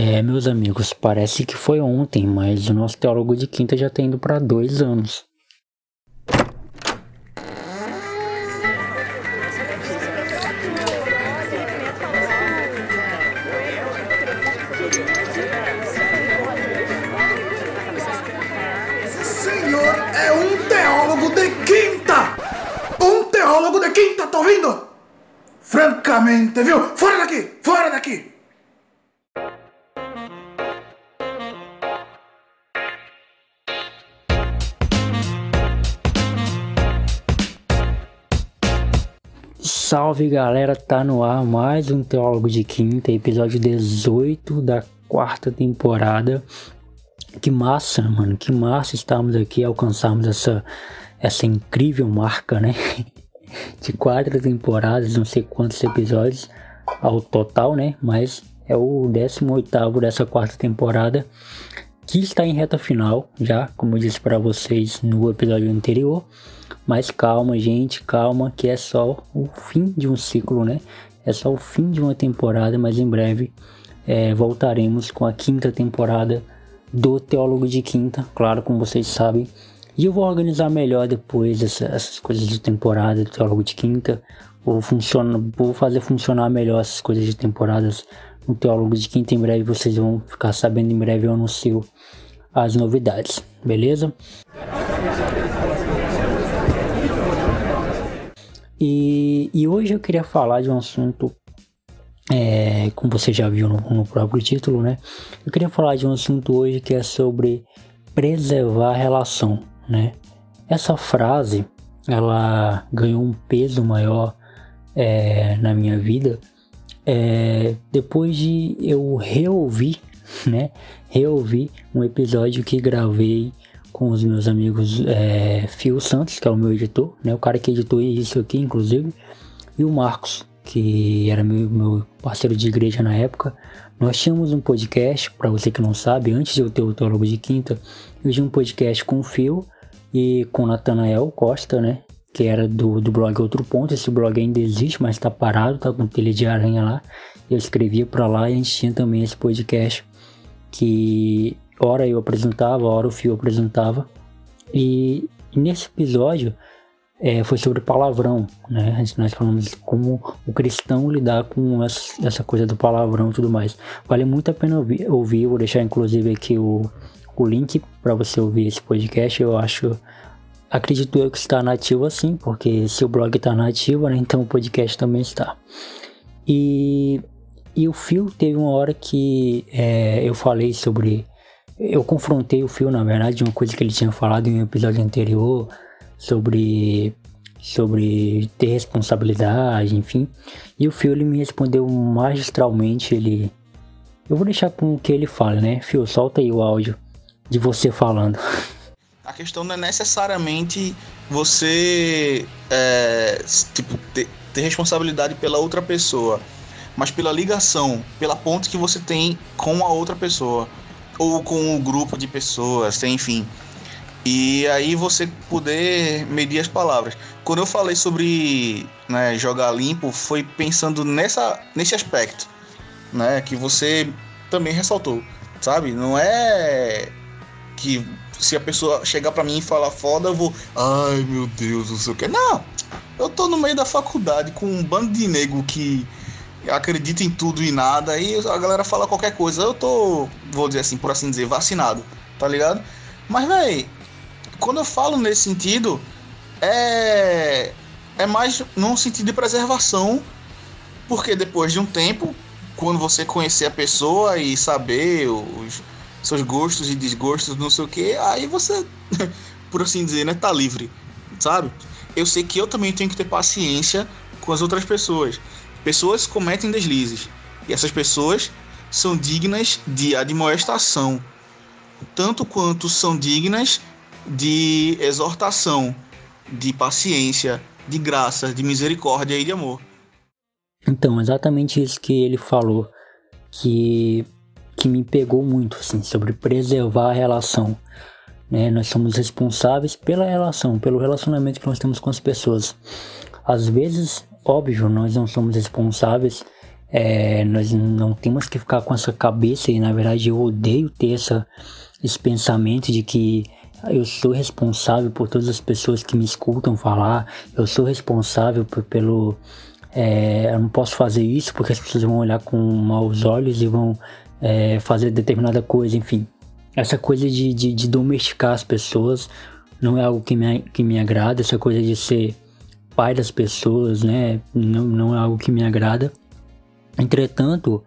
É, meus amigos, parece que foi ontem, mas o nosso teólogo de quinta já está indo para dois anos. Salve galera, tá no ar mais um Teólogo de Quinta, episódio 18 da quarta temporada. Que massa, mano, que massa estarmos aqui, alcançarmos essa, essa incrível marca, né? De quatro temporadas, não sei quantos episódios ao total, né? Mas é o 18 dessa quarta temporada, que está em reta final, já, como eu disse para vocês no episódio anterior. Mas calma, gente, calma, que é só o fim de um ciclo, né? É só o fim de uma temporada, mas em breve é, voltaremos com a quinta temporada do Teólogo de Quinta, claro, como vocês sabem. E eu vou organizar melhor depois essa, essas coisas de temporada do Teólogo de Quinta. Vou, vou fazer funcionar melhor essas coisas de temporadas no Teólogo de Quinta. Em breve vocês vão ficar sabendo, em breve eu anuncio as novidades, beleza? E, e hoje eu queria falar de um assunto, é, como você já viu no, no próprio título, né? Eu queria falar de um assunto hoje que é sobre preservar a relação, né? Essa frase, ela ganhou um peso maior é, na minha vida é, depois de eu reouvir, né? Reouvir um episódio que gravei com os meus amigos é, Fio Santos, que é o meu editor, né? O cara que editou isso aqui, inclusive, e o Marcos, que era meu, meu parceiro de igreja na época. Nós tínhamos um podcast, para você que não sabe, antes de eu ter o Teólogo de Quinta, eu tinha um podcast com o Fio e com o Natanael Costa, né? Que era do, do blog Outro Ponto. Esse blog ainda existe, mas tá parado, tá com telha de aranha lá. Eu escrevia para lá e a gente tinha também esse podcast que hora eu apresentava, hora o Fio apresentava. E, e nesse episódio é, foi sobre palavrão, né? Nós falamos como o cristão lidar com essa, essa coisa do palavrão e tudo mais. Vale muito a pena ouvir, ouvir vou deixar inclusive aqui o, o link para você ouvir esse podcast. Eu acho, acredito eu que está nativo assim, porque se o blog está nativo, né? Então o podcast também está. E, e o Fio teve uma hora que é, eu falei sobre eu confrontei o Phil, na verdade, de uma coisa que ele tinha falado em um episódio anterior sobre sobre ter responsabilidade, enfim. E o Phil ele me respondeu magistralmente, ele Eu vou deixar com o que ele fala, né? Phil, solta aí o áudio de você falando. A questão não é necessariamente você é, tipo, ter, ter responsabilidade pela outra pessoa, mas pela ligação, pela ponte que você tem com a outra pessoa ou com um grupo de pessoas, enfim. E aí você poder medir as palavras. Quando eu falei sobre né, jogar limpo, foi pensando nessa, nesse aspecto, né, que você também ressaltou, sabe? Não é que se a pessoa chegar para mim e falar foda, eu vou, ai meu Deus, não sei o que. Não, eu tô no meio da faculdade com um bando de nego que acredita em tudo e nada, e a galera fala qualquer coisa. Eu tô, vou dizer assim, por assim dizer, vacinado, tá ligado? Mas, véi, quando eu falo nesse sentido, é. É mais num sentido de preservação, porque depois de um tempo, quando você conhecer a pessoa e saber os seus gostos e desgostos, não sei o que, aí você, por assim dizer, né, tá livre, sabe? Eu sei que eu também tenho que ter paciência com as outras pessoas. Pessoas cometem deslizes e essas pessoas são dignas de admoestação, tanto quanto são dignas de exortação, de paciência, de graça, de misericórdia e de amor. Então, exatamente isso que ele falou, que, que me pegou muito, assim, sobre preservar a relação. Né? Nós somos responsáveis pela relação, pelo relacionamento que nós temos com as pessoas. Às vezes Óbvio, nós não somos responsáveis É, nós não temos que ficar com essa cabeça e na verdade eu odeio ter essa, esse pensamento de que eu sou responsável por todas as pessoas que me escutam falar, eu sou responsável por, pelo. É, eu não posso fazer isso porque as pessoas vão olhar com maus olhos e vão é, fazer determinada coisa, enfim. Essa coisa de, de, de, domesticar as pessoas não é algo que me, que me agrada, essa coisa de ser pai das pessoas, né? Não, não é algo que me agrada. Entretanto,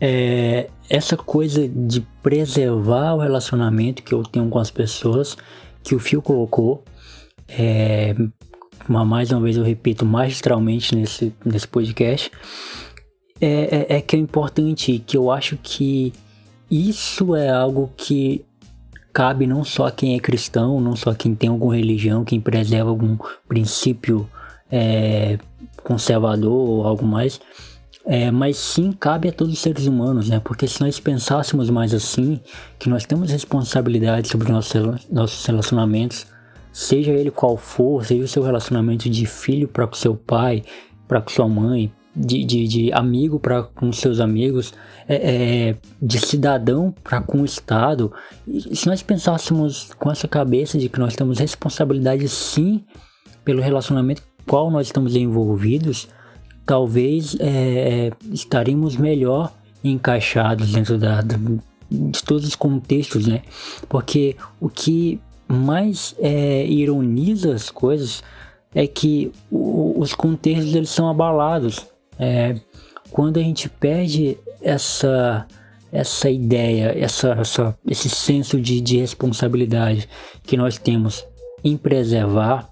é, essa coisa de preservar o relacionamento que eu tenho com as pessoas, que o Fio colocou, é, mais uma vez eu repito magistralmente nesse, nesse podcast, é, é, é que é importante, que eu acho que isso é algo que cabe não só a quem é cristão, não só quem tem alguma religião, quem preserva algum princípio é, conservador ou algo mais, é, mas sim cabe a todos os seres humanos, né? Porque se nós pensássemos mais assim, que nós temos responsabilidade sobre nossos, nossos relacionamentos, seja ele qual for, seja o seu relacionamento de filho para com seu pai, para com sua mãe, de, de, de amigo para com seus amigos, é, é, de cidadão para com o Estado, e se nós pensássemos com essa cabeça de que nós temos responsabilidade sim pelo relacionamento qual nós estamos envolvidos, talvez é, estaremos melhor encaixados dentro da, de todos os contextos, né? Porque o que mais é, ironiza as coisas é que os contextos eles são abalados. É, quando a gente perde essa essa ideia, essa, essa, esse senso de, de responsabilidade que nós temos em preservar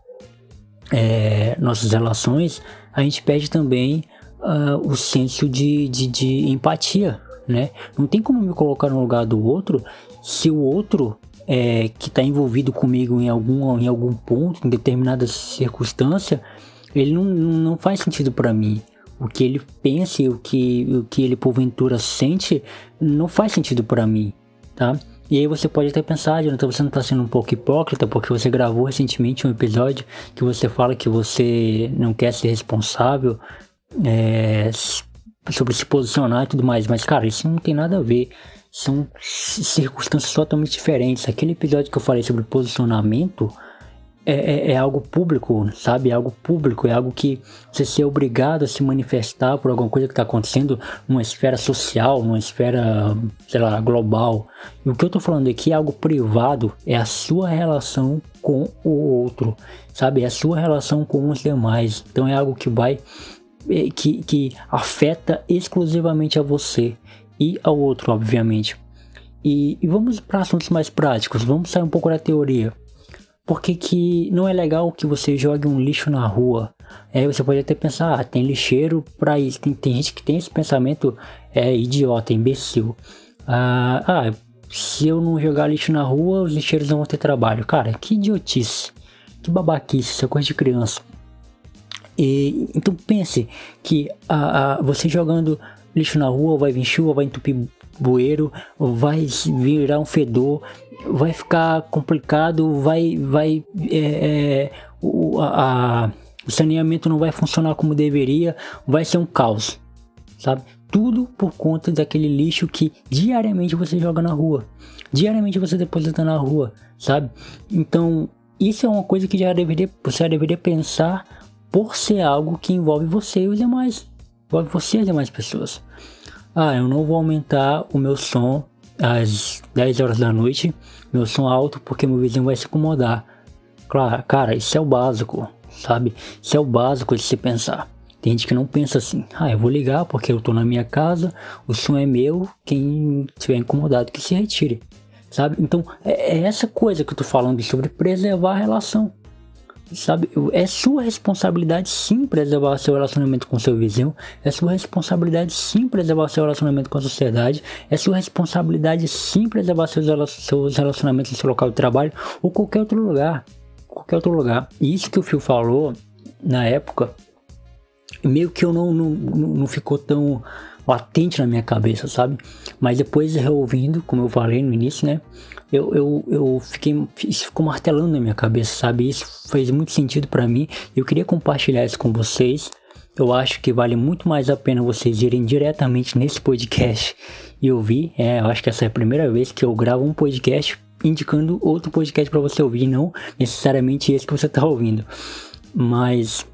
é, nossas relações, a gente perde também uh, o senso de, de, de, empatia, né? Não tem como me colocar no lugar do outro se o outro é, que está envolvido comigo em algum, em algum ponto, em determinada circunstância, ele não, não faz sentido para mim. O que ele pensa e o que, o que ele porventura sente não faz sentido para mim, tá? E aí você pode até pensar, Jonathan, você não está sendo um pouco hipócrita porque você gravou recentemente um episódio que você fala que você não quer ser responsável é, sobre se posicionar e tudo mais. Mas, cara, isso não tem nada a ver. São circunstâncias totalmente diferentes. Aquele episódio que eu falei sobre posicionamento é, é, é, algo público, sabe? É algo público, é algo que você ser obrigado a se manifestar por alguma coisa que está acontecendo numa esfera social, numa esfera, sei lá, global. E o que eu estou falando aqui é algo privado, é a sua relação com o outro, sabe? É a sua relação com os demais. Então é algo que vai, é, que, que afeta exclusivamente a você e ao outro, obviamente. E, e vamos para assuntos mais práticos, vamos sair um pouco da teoria. Porque que não é legal que você jogue um lixo na rua. Aí você pode até pensar, ah, tem lixeiro para isso. Tem, tem, gente que tem esse pensamento é idiota, imbecil. Ah, ah, se eu não jogar lixo na rua, os lixeiros não vão ter trabalho. Cara, que idiotice. Que babaquice, isso é coisa de criança. E, então pense que ah, ah, você jogando lixo na rua, vai vir chuva, vai entupir bueiro, vai virar um fedor, vai ficar complicado, vai, vai é, é, o, a, o saneamento não vai funcionar como deveria, vai ser um caos, sabe? Tudo por conta daquele lixo que diariamente você joga na rua, diariamente você deposita na rua, sabe? Então isso é uma coisa que já deveria, você já deveria pensar por ser algo que envolve você e os demais, envolve você e as demais pessoas. Ah, eu não vou aumentar o meu som às 10 horas da noite, meu som alto, porque meu vizinho vai se incomodar. Claro, cara, isso é o básico, sabe? Isso é o básico de se pensar. Tem gente que não pensa assim, ah, eu vou ligar porque eu tô na minha casa, o som é meu, quem estiver incomodado que se retire, sabe? Então, é, é essa coisa que eu tô falando sobre preservar a relação sabe? É sua responsabilidade sim preservar seu relacionamento com seu vizinho, é sua responsabilidade sim preservar seu relacionamento com a sociedade, é sua responsabilidade sim preservar seus, seus relacionamentos no seu local de trabalho ou qualquer outro lugar, qualquer outro lugar. E isso que o Phil falou na época, meio que eu não, não, não ficou tão latente na minha cabeça, sabe? Mas depois reouvindo, como eu falei no início, né? Eu, eu, eu fiquei, isso ficou martelando na minha cabeça, sabe? Isso fez muito sentido para mim. Eu queria compartilhar isso com vocês. eu acho que vale muito mais a pena vocês irem diretamente nesse podcast e ouvir. É, eu acho que essa é a primeira vez que eu gravo um podcast indicando outro podcast para você ouvir, não necessariamente esse que você tá ouvindo. Mas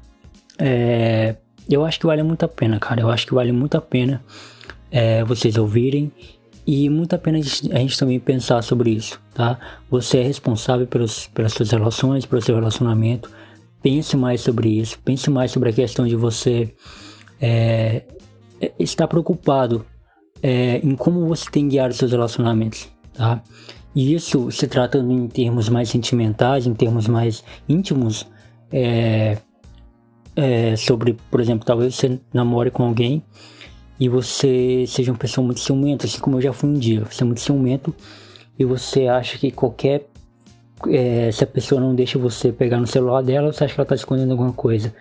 é, eu acho que vale muito a pena, cara. Eu acho que vale muito a pena é, vocês ouvirem e muito a pena a gente também pensar sobre isso, tá? Você é responsável pelos, pelas suas relações, pelo seu relacionamento. Pense mais sobre isso. Pense mais sobre a questão de você é, estar preocupado é, em como você tem guiado seus relacionamentos, tá? E isso se tratando em termos mais sentimentais, em termos mais íntimos, é, é, sobre, por exemplo, talvez você namore com alguém e você seja uma pessoa muito ciumenta, assim como eu já fui um dia. Você é muito ciumento e você acha que qualquer. É, se a pessoa não deixa você pegar no celular dela, você acha que ela tá escondendo alguma coisa.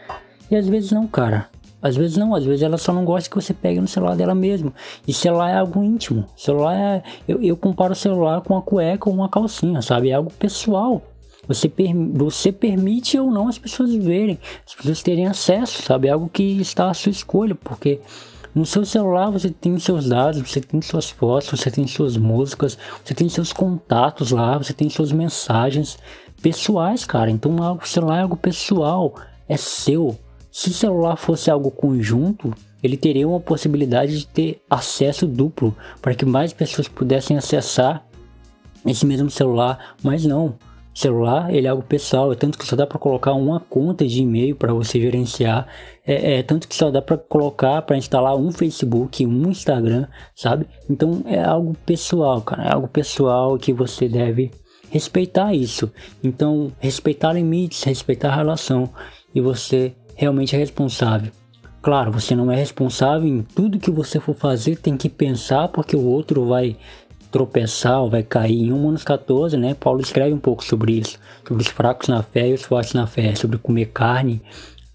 E às vezes não, cara. Às vezes não, às vezes ela só não gosta que você pegue no celular dela mesmo. E celular é algo íntimo. Celular é. Eu, eu comparo o celular com uma cueca ou uma calcinha, sabe? É algo pessoal. Você, você permite ou não as pessoas verem, as pessoas terem acesso, sabe? É algo que está à sua escolha, porque no seu celular você tem seus dados, você tem suas fotos, você tem suas músicas, você tem seus contatos lá, você tem suas mensagens pessoais, cara. Então o celular é algo pessoal, é seu. Se o celular fosse algo conjunto, ele teria uma possibilidade de ter acesso duplo para que mais pessoas pudessem acessar esse mesmo celular, mas não. Celular, ele é algo pessoal, é tanto que só dá para colocar uma conta de e-mail para você gerenciar, é, é, tanto que só dá para colocar para instalar um Facebook, um Instagram, sabe? Então é algo pessoal, cara, é algo pessoal que você deve respeitar isso. Então, respeitar limites, respeitar a relação e você realmente é responsável. Claro, você não é responsável em tudo que você for fazer, tem que pensar porque o outro vai tropeçar ou vai cair. Em Romanos 14, né, Paulo escreve um pouco sobre isso, sobre os fracos na fé e os fortes na fé, sobre comer carne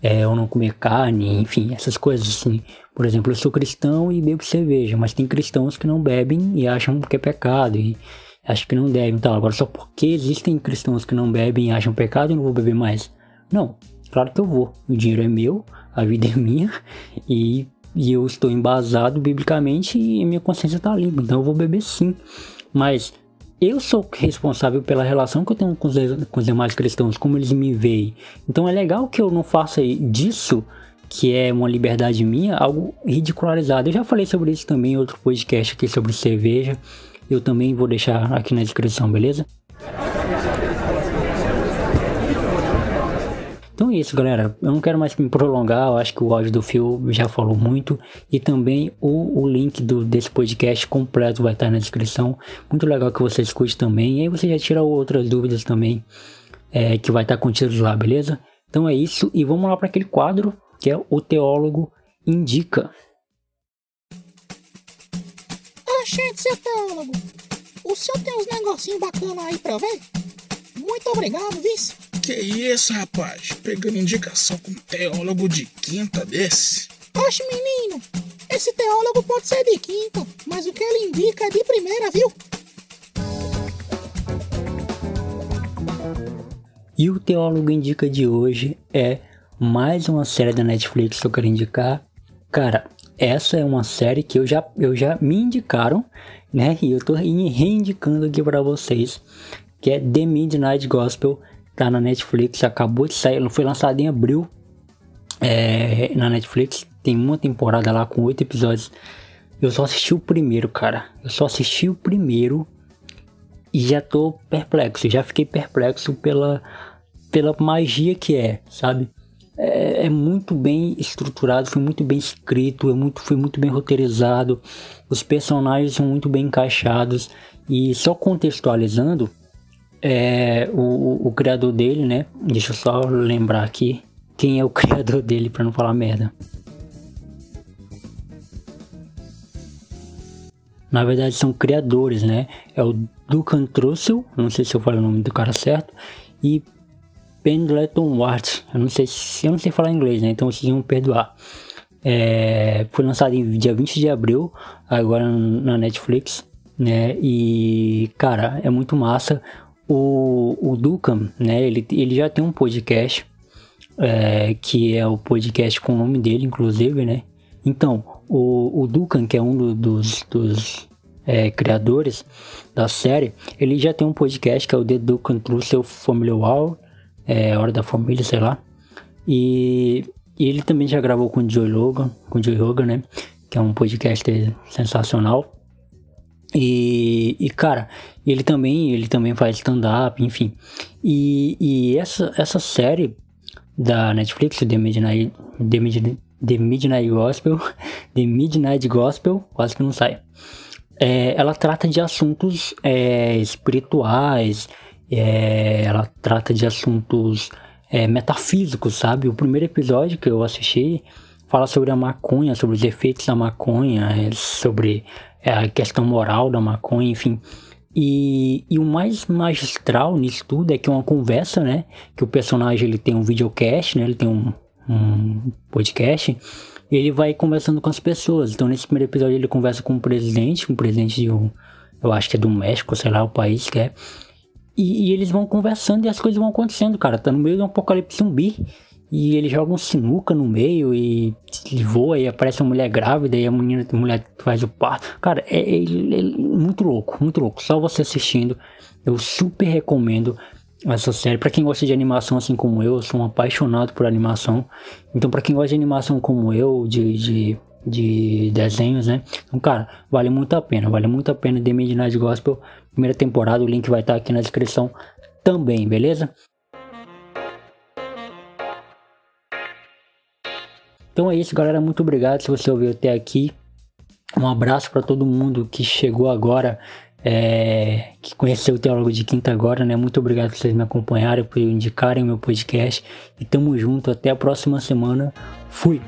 é, ou não comer carne, enfim, essas coisas assim. Por exemplo, eu sou cristão e bebo cerveja, mas tem cristãos que não bebem e acham que é pecado e acham que não devem. Então, agora só porque existem cristãos que não bebem e acham pecado, eu não vou beber mais. Não, claro que eu vou. O dinheiro é meu, a vida é minha e e eu estou embasado biblicamente e minha consciência está limpa, então eu vou beber sim. Mas eu sou responsável pela relação que eu tenho com os, com os demais cristãos, como eles me veem. Então é legal que eu não faça disso, que é uma liberdade minha, algo ridicularizado. Eu já falei sobre isso também em outro podcast aqui sobre cerveja. Eu também vou deixar aqui na descrição, beleza? Então é isso, galera. Eu não quero mais me prolongar. Eu acho que o áudio do Phil já falou muito. E também o, o link do, desse podcast completo vai estar na descrição. Muito legal que você escute também. E aí você já tira outras dúvidas também é, que vai estar contidas lá, beleza? Então é isso. E vamos lá para aquele quadro que é o Teólogo Indica. Oxente, seu teólogo. O senhor tem uns negocinhos bacanas aí pra ver? Muito obrigado, vice. Que isso, rapaz? Pegando indicação com um teólogo de quinta desse? Oxe, menino, esse teólogo pode ser de quinta, mas o que ele indica é de primeira, viu? E o teólogo indica de hoje é mais uma série da Netflix que eu quero indicar. Cara, essa é uma série que eu já, eu já me indicaram, né? E eu tô reindicando aqui para vocês, que é The Midnight Gospel tá na Netflix, acabou de sair, foi lançado em abril é, na Netflix. Tem uma temporada lá com oito episódios. Eu só assisti o primeiro, cara. Eu só assisti o primeiro e já tô perplexo. Já fiquei perplexo pela, pela magia que é, sabe? É, é, muito bem estruturado, foi muito bem escrito, é muito, foi muito bem roteirizado. Os personagens são muito bem encaixados. E só contextualizando, é, o, o, criador dele, né? Deixa eu só lembrar aqui quem é o criador dele para não falar merda. Na verdade são criadores, né? É o Duncan Trussell, não sei se eu falo o nome do cara certo, e Pendleton Ward. Eu não sei se eu não sei falar inglês, né? Então vocês vão perdoar. É, foi lançado em dia 20 de abril, agora na Netflix, né? E cara, é muito massa. O, o Ducam, né, ele, ele já tem um podcast é, que é o podcast com o nome dele, inclusive, né? Então, o, o Dukan, que é um do, dos, dos é, criadores da série, ele já tem um podcast que é o The Dukan True Seu Family Wow, é, Hora da Família, sei lá. E, e, ele também já gravou com o Joe Logan, com o Joe Rogan, né? Que é um podcast sensacional. E, e, cara, ele também, ele também faz stand-up, enfim. E, e essa, essa série da Netflix, The Midnight, The Midnight, The Midnight Gospel, The Midnight Gospel, quase que não sai. É, ela trata de assuntos é, espirituais, é, ela trata de assuntos é, metafísicos, sabe? O primeiro episódio que eu assisti fala sobre a maconha, sobre os efeitos da maconha, é, sobre a questão moral da maconha, enfim. E, e, o mais magistral nisso tudo é que é uma conversa, né? Que o personagem ele tem um videocast, né? Ele tem um, um podcast. E ele vai conversando com as pessoas. Então nesse primeiro episódio ele conversa com o presidente, com o presidente de um, eu acho que é do México, sei lá, o país que é. E, e, eles vão conversando e as coisas vão acontecendo, cara. Tá no meio de um apocalipse zumbi. E ele joga um sinuca no meio e voa e aparece uma mulher grávida e a menina, a mulher faz o parto. Cara, é, é, é, muito louco, muito louco. Só você assistindo, eu super recomendo essa série. Para quem gosta de animação assim como eu, eu sou um apaixonado por animação. Então, para quem gosta de animação como eu, de, de, de desenhos, né? Então, cara, vale muito a pena. Vale muito a pena The Midnight Gospel, primeira temporada. O link vai estar aqui na descrição também, beleza? Então é isso, galera. Muito obrigado se você ouviu até aqui. Um abraço para todo mundo que chegou agora, é, que conheceu o Teólogo de Quinta agora, né? Muito obrigado por vocês me acompanharem, por indicarem o meu podcast. E tamo junto. Até a próxima semana. Fui!